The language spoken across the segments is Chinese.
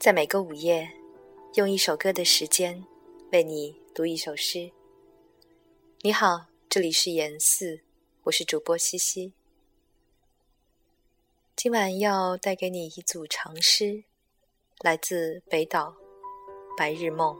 在每个午夜，用一首歌的时间为你读一首诗。你好，这里是言四，我是主播西西。今晚要带给你一组长诗，来自北岛《白日梦》。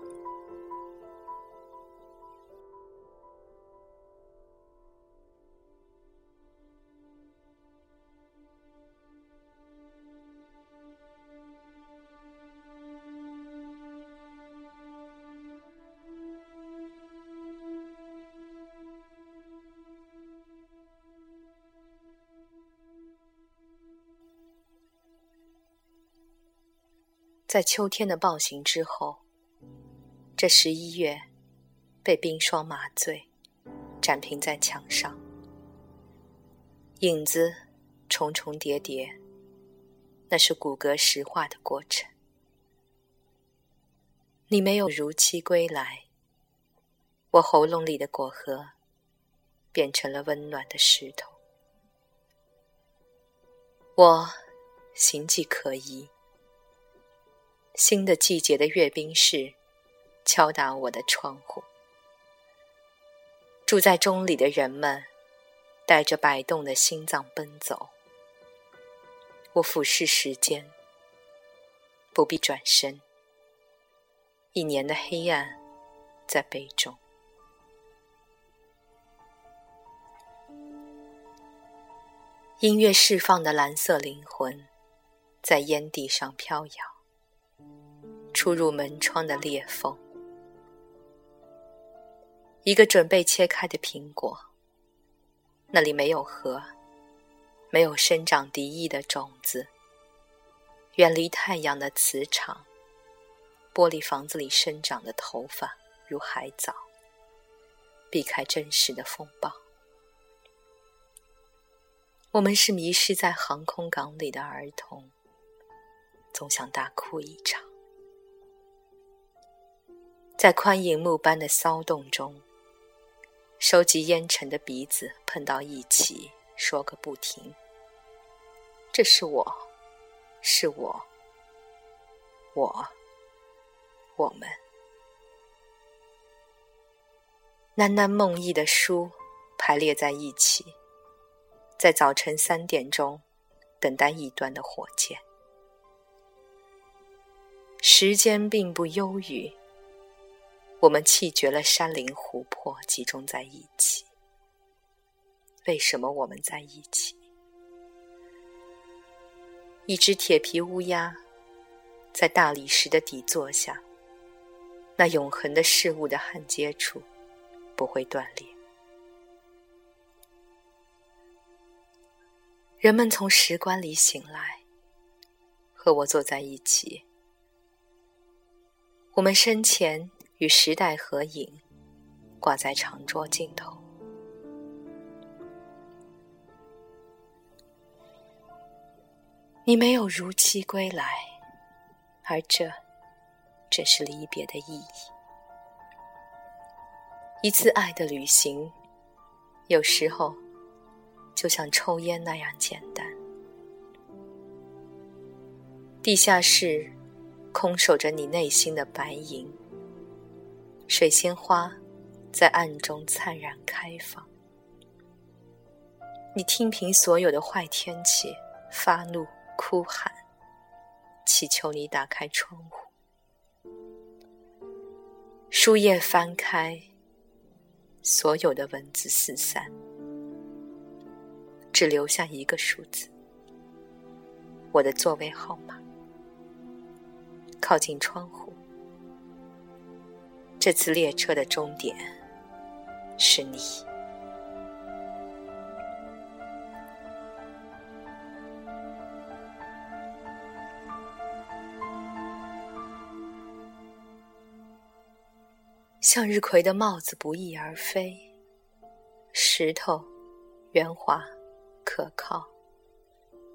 在秋天的暴行之后，这十一月被冰霜麻醉，展平在墙上，影子重重叠叠，那是骨骼石化的过程。你没有如期归来，我喉咙里的果核变成了温暖的石头，我形迹可疑。新的季节的阅兵式，敲打我的窗户。住在钟里的人们，带着摆动的心脏奔走。我俯视时间，不必转身。一年的黑暗，在杯中。音乐释放的蓝色灵魂，在烟蒂上飘摇。出入门窗的裂缝，一个准备切开的苹果。那里没有核，没有生长敌意的种子。远离太阳的磁场，玻璃房子里生长的头发如海藻，避开真实的风暴。我们是迷失在航空港里的儿童，总想大哭一场。在宽银幕般的骚动中，收集烟尘的鼻子碰到一起，说个不停。这是我，是我，我，我们。喃喃梦呓的书排列在一起，在早晨三点钟等待异端的火箭。时间并不忧郁。我们弃绝了山林湖泊，集中在一起。为什么我们在一起？一只铁皮乌鸦，在大理石的底座下，那永恒的事物的焊接处，不会断裂。人们从石棺里醒来，和我坐在一起。我们生前。与时代合影，挂在长桌尽头。你没有如期归来，而这正是离别的意义。一次爱的旅行，有时候就像抽烟那样简单。地下室空守着你内心的白银。水仙花在暗中灿然开放。你听凭所有的坏天气，发怒、哭喊，祈求你打开窗户。书页翻开，所有的文字四散，只留下一个数字。我的座位号码，靠近窗户。这次列车的终点是你。向日葵的帽子不翼而飞，石头圆滑可靠，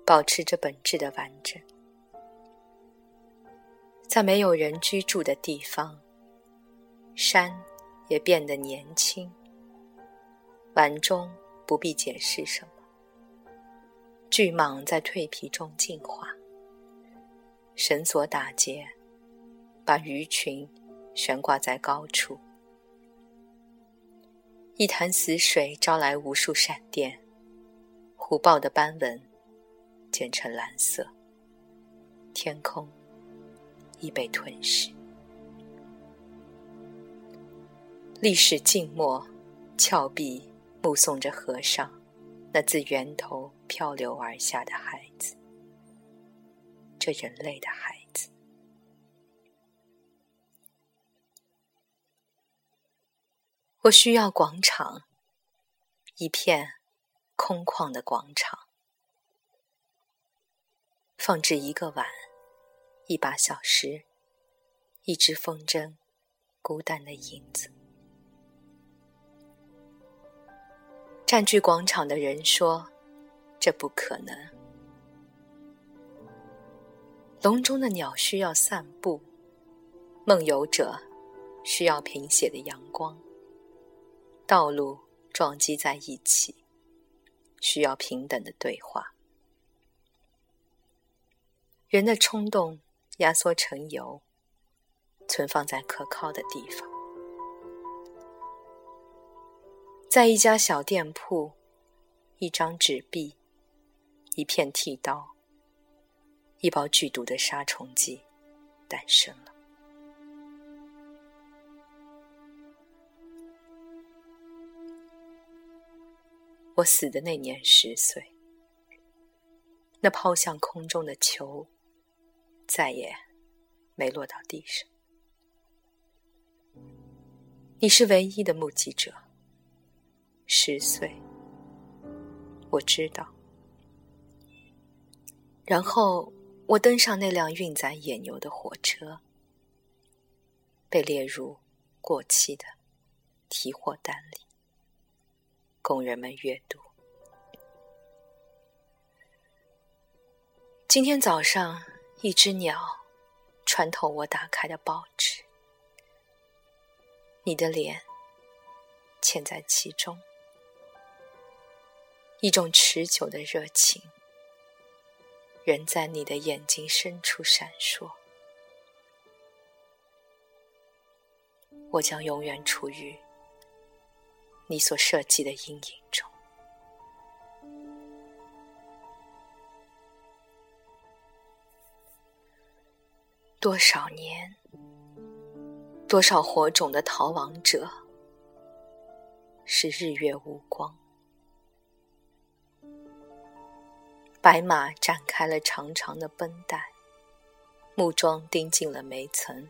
保持着本质的完整，在没有人居住的地方。山也变得年轻，碗中不必解释什么。巨蟒在蜕皮中进化，绳索打结，把鱼群悬挂在高处。一潭死水招来无数闪电，虎豹的斑纹渐成蓝色，天空已被吞噬。历史静默，峭壁目送着河上那自源头漂流而下的孩子，这人类的孩子。我需要广场，一片空旷的广场，放置一个碗，一把小石，一只风筝，孤单的影子。占据广场的人说：“这不可能。”笼中的鸟需要散步，梦游者需要贫血的阳光。道路撞击在一起，需要平等的对话。人的冲动压缩成油，存放在可靠的地方。在一家小店铺，一张纸币，一片剃刀，一包剧毒的杀虫剂，诞生了。我死的那年十岁，那抛向空中的球再也没落到地上。你是唯一的目击者。十岁，我知道。然后我登上那辆运载野牛的火车，被列入过期的提货单里。工人们阅读。今天早上，一只鸟穿透我打开的报纸，你的脸嵌在其中，一种持久的热情仍在你的眼睛深处闪烁。我将永远处于。你所设计的阴影中，多少年，多少火种的逃亡者，是日月无光。白马展开了长长的绷带，木桩钉进了煤层，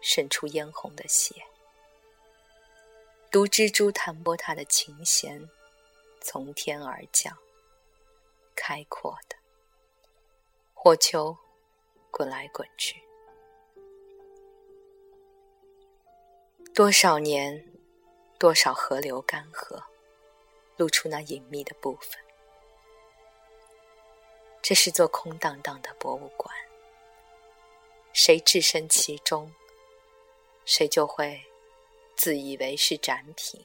渗出嫣红的血。毒蜘蛛弹拨它的琴弦，从天而降。开阔的火球滚来滚去。多少年，多少河流干涸，露出那隐秘的部分。这是座空荡荡的博物馆。谁置身其中，谁就会。自以为是展品，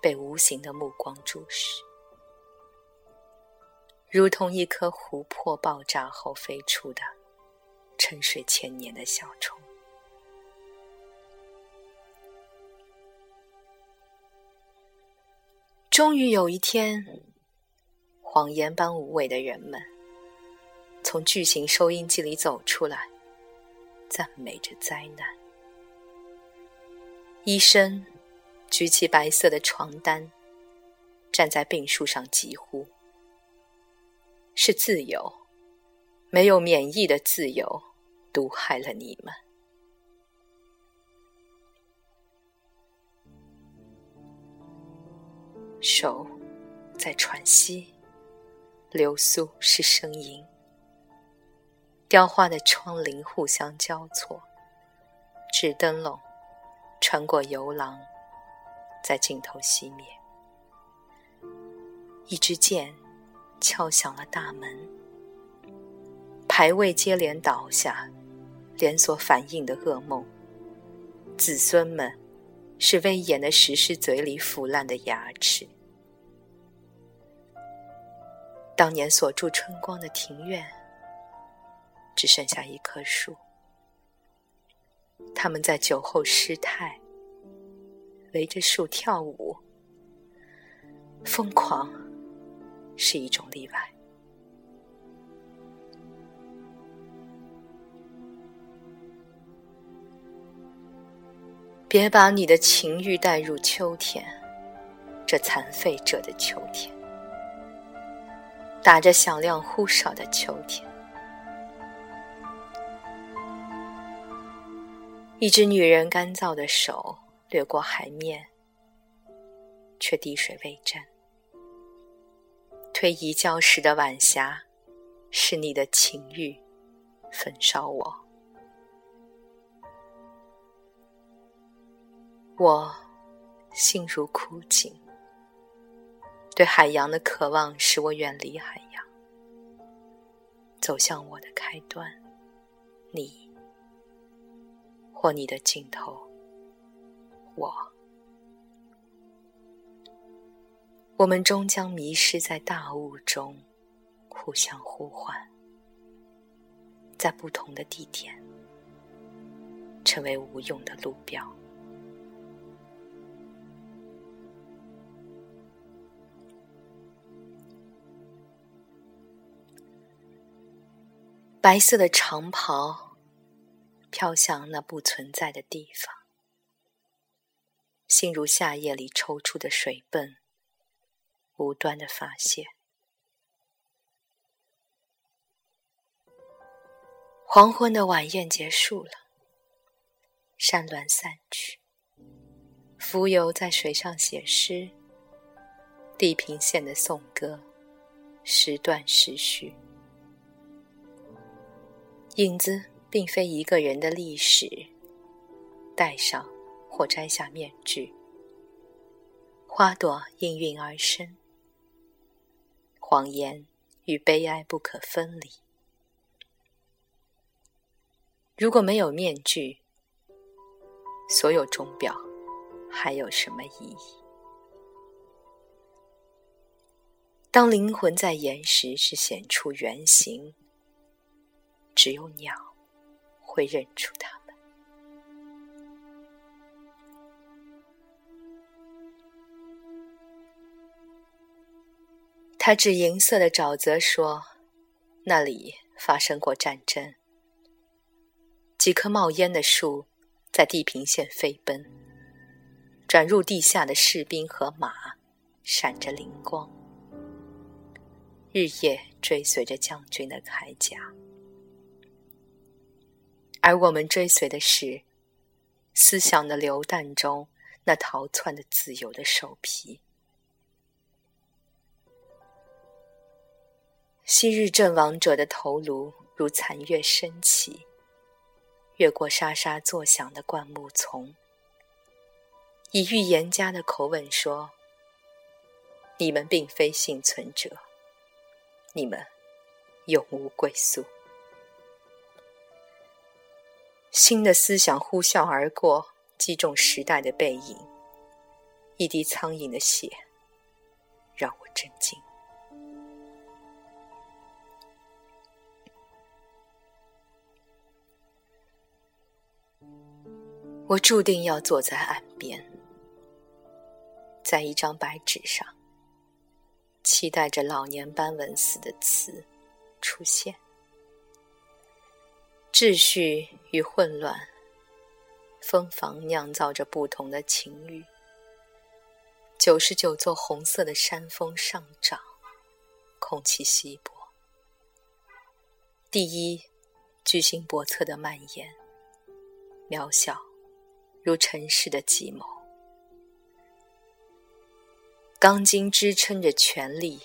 被无形的目光注视，如同一颗琥珀爆炸后飞出的沉睡千年的小虫。终于有一天，谎言般无畏的人们从巨型收音机里走出来，赞美着灾难。医生举起白色的床单，站在病树上疾呼：“是自由，没有免疫的自由，毒害了你们。”手在喘息，流苏是声音，雕花的窗棂互相交错，纸灯笼。穿过游廊，在尽头熄灭。一支箭敲响了大门，牌位接连倒下，连锁反应的噩梦。子孙们是威严的石狮嘴里腐烂的牙齿。当年锁住春光的庭院，只剩下一棵树。他们在酒后失态，围着树跳舞。疯狂是一种例外。别把你的情欲带入秋天，这残废者的秋天，打着响亮呼哨的秋天。一只女人干燥的手掠过海面，却滴水未沾。推移礁石的晚霞，是你的情欲焚烧我。我心如枯井，对海洋的渴望使我远离海洋，走向我的开端。你，或你的尽头，我，我们终将迷失在大雾中，互相呼唤，在不同的地点，成为无用的路标。白色的长袍飘向那不存在的地方，心如夏夜里抽出的水泵，无端的发泄。黄昏的晚宴结束了，山峦散去，浮游在水上写诗，地平线的颂歌，时断时续。影子并非一个人的历史，戴上或摘下面具，花朵应运而生，谎言与悲哀不可分离。如果没有面具，所有钟表还有什么意义？当灵魂在岩石时显出原形。只有鸟会认出它们。他指银色的沼泽说：“那里发生过战争。几棵冒烟的树在地平线飞奔，转入地下的士兵和马闪着灵光，日夜追随着将军的铠甲。”而我们追随的是思想的流弹中那逃窜的自由的兽皮。昔日阵亡者的头颅如残月升起，越过沙沙作响的灌木丛，以预言家的口吻说：“你们并非幸存者，你们永无归宿。”新的思想呼啸而过，击中时代的背影。一滴苍蝇的血，让我震惊。我注定要坐在岸边，在一张白纸上，期待着老年斑纹似的词出现。秩序与混乱，蜂房酿造着不同的情欲。九十九座红色的山峰上涨，空气稀薄。第一，居心叵测的蔓延，渺小如尘世的计谋。钢筋支撑着权力，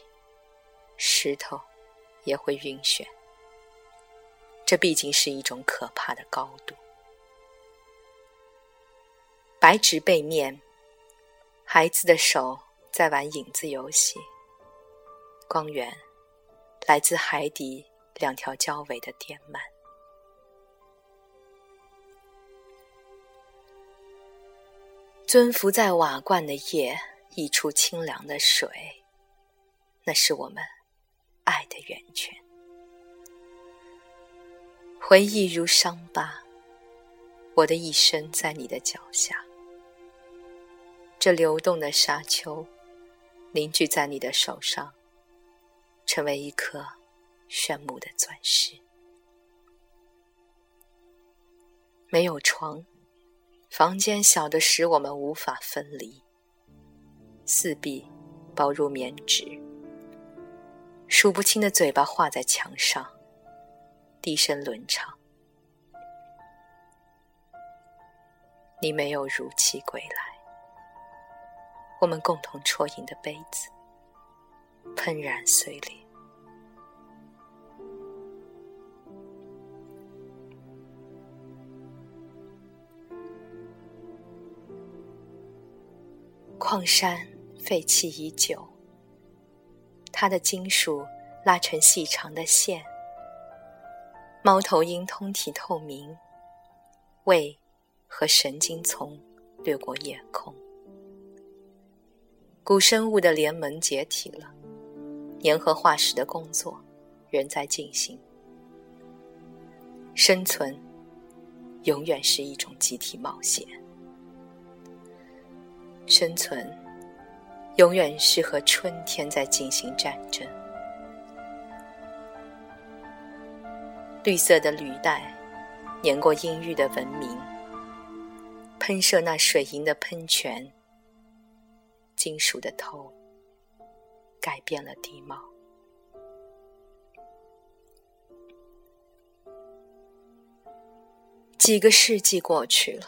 石头也会晕眩。这毕竟是一种可怕的高度。白纸背面，孩子的手在玩影子游戏。光源来自海底两条交尾的电鳗。尊伏在瓦罐的夜，溢出清凉的水。那是我们爱的源泉。回忆如伤疤，我的一生在你的脚下。这流动的沙丘，凝聚在你的手上，成为一颗炫目的钻石。没有床，房间小的使我们无法分离。四壁包入棉纸，数不清的嘴巴画在墙上，低声轮唱。你没有如期归来。我们共同啜饮的杯子喷然碎裂，矿山废弃已久，它的金属拉成细长的线，猫头鹰通体透明，胃和神经丛掠过夜空。古生物的联盟解体了，粘合化石的工作仍在进行。生存永远是一种集体冒险，生存永远是和春天在进行战争。绿色的履带碾过阴郁的文明，喷射那水银的喷泉。金属的头改变了地貌。几个世纪过去了，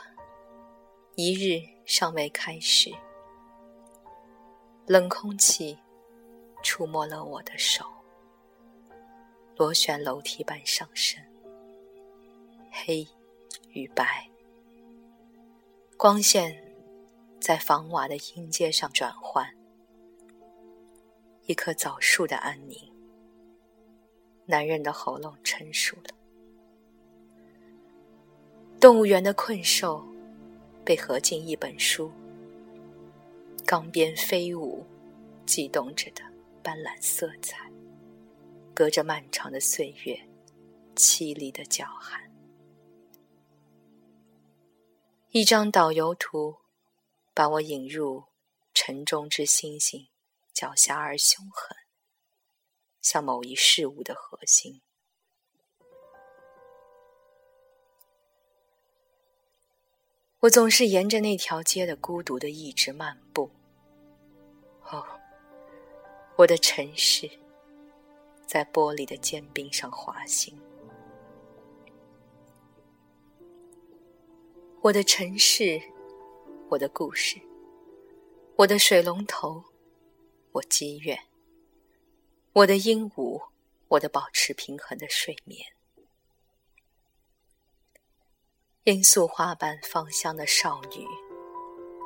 一日尚未开始，冷空气触摸了我的手，螺旋楼梯般上升，黑与白，光线。在房瓦的阴阶上转换，一棵枣树的安宁。男人的喉咙成熟了。动物园的困兽被合进一本书，钢鞭飞舞，悸动着的斑斓色彩，隔着漫长的岁月，凄厉的叫喊。一张导游图。把我引入城中之星星，狡黠而凶狠，像某一事物的核心。我总是沿着那条街的孤独的一直漫步。哦，我的城市在玻璃的坚冰上滑行。我的城市。我的故事，我的水龙头，我积怨，我的鹦鹉，我的保持平衡的睡眠，罂粟花般芳香的少女，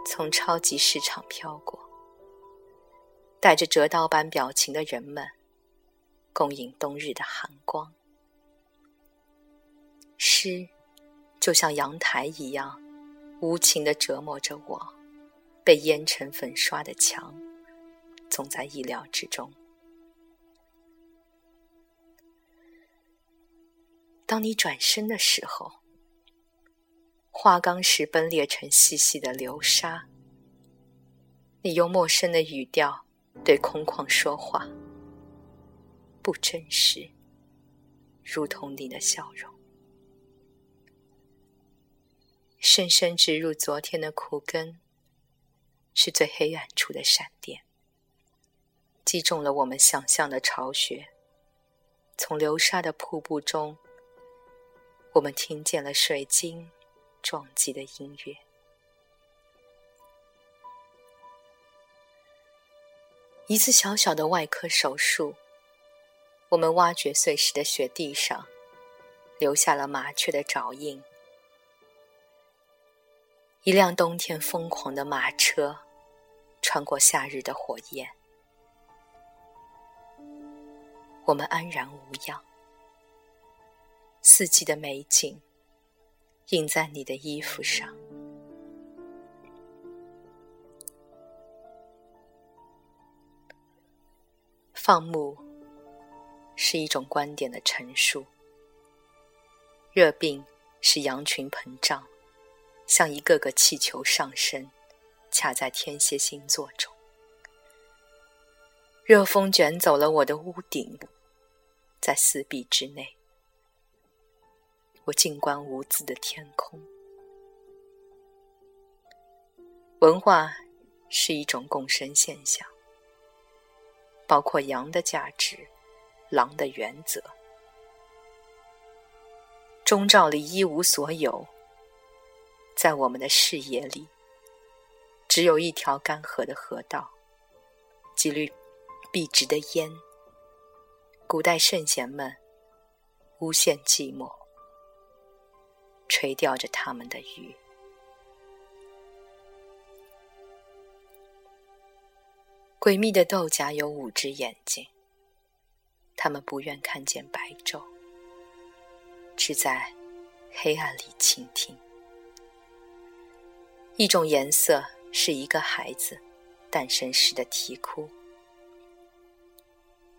从超级市场飘过，带着折刀般表情的人们，共饮冬日的寒光。诗，就像阳台一样。无情的折磨着我，被烟尘粉刷的墙，总在意料之中。当你转身的时候，花岗石崩裂成细细的流沙。你用陌生的语调对空旷说话，不真实，如同你的笑容。深深植入昨天的苦根，是最黑暗处的闪电，击中了我们想象的巢穴。从流沙的瀑布中，我们听见了水晶撞击的音乐。一次小小的外科手术，我们挖掘碎石的雪地上，留下了麻雀的爪印。一辆冬天疯狂的马车，穿过夏日的火焰。我们安然无恙。四季的美景，印在你的衣服上。放牧是一种观点的陈述。热病使羊群膨胀，像一个个气球上升，卡在天蝎星座中。热风卷走了我的屋顶，在四壁之内，我静观无字的天空。文化是一种共生现象，包括羊的价值、狼的原则。钟兆里一无所有，在我们的视野里，只有一条干涸的河道，几缕。笔直的烟，古代圣贤们无限寂寞，垂钓着他们的鱼。诡秘的豆荚有五只眼睛，他们不愿看见白昼，只在黑暗里倾听。一种颜色是一个孩子诞生时的啼哭。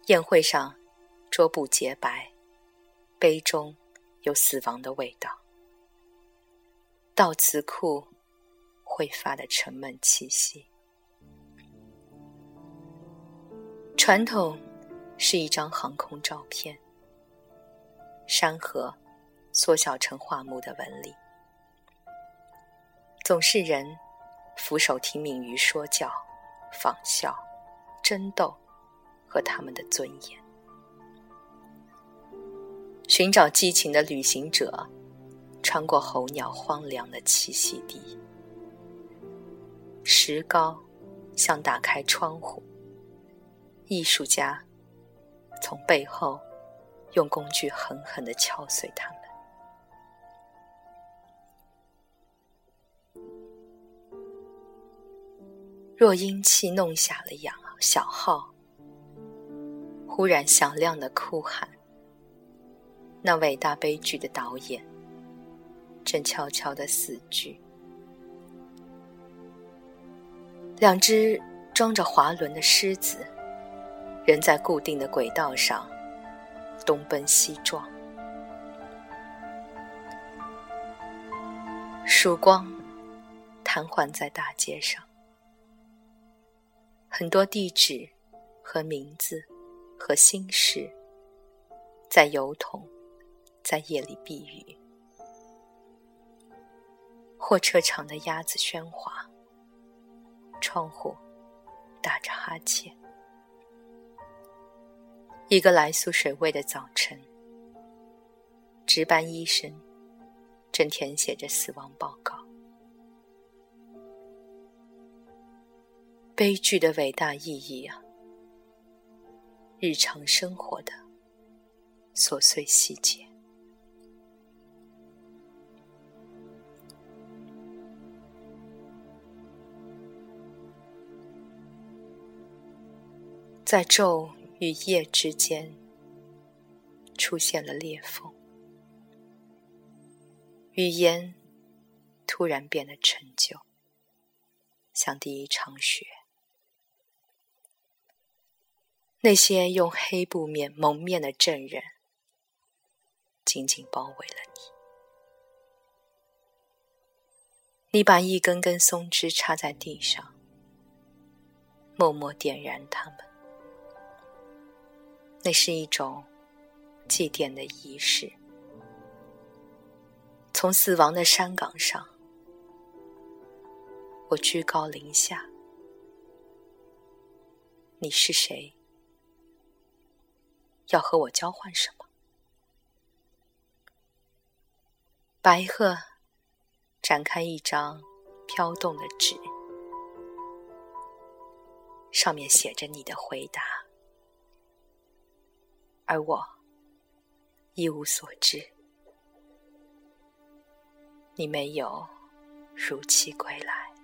宴会上，桌布洁白，杯中有死亡的味道。悼词库挥发的沉闷气息。传统是一张航空照片，山河缩小成画木的纹理。总是人俯首听命于说教、仿效、争斗。和他们的尊严，寻找激情的旅行者，穿过候鸟荒凉的栖息地。石膏像打开窗户，艺术家从背后用工具狠狠的敲碎它们。若阴气弄瞎了羊小号。忽然响亮的哭喊，那伟大悲剧的导演正悄悄的死去。两只装着滑轮的狮子，人在固定的轨道上东奔西撞。曙光瘫痪在大街上，很多地址和名字。和心事，在油桶，在夜里避雨。货车场的鸭子喧哗，窗户打着哈欠。一个来苏水位的早晨，值班医生正填写着死亡报告。悲剧的伟大意义啊！日常生活的琐碎细节，在昼与夜之间出现了裂缝，语言突然变得陈旧，像第一场雪。那些用黑布面蒙面的证人，紧紧包围了你。你把一根根松枝插在地上，默默点燃它们。那是一种祭奠的仪式。从死亡的山岗上，我居高临下。你是谁？要和我交换什么？白鹤展开一张飘动的纸，上面写着你的回答，而我一无所知。你没有如期归来。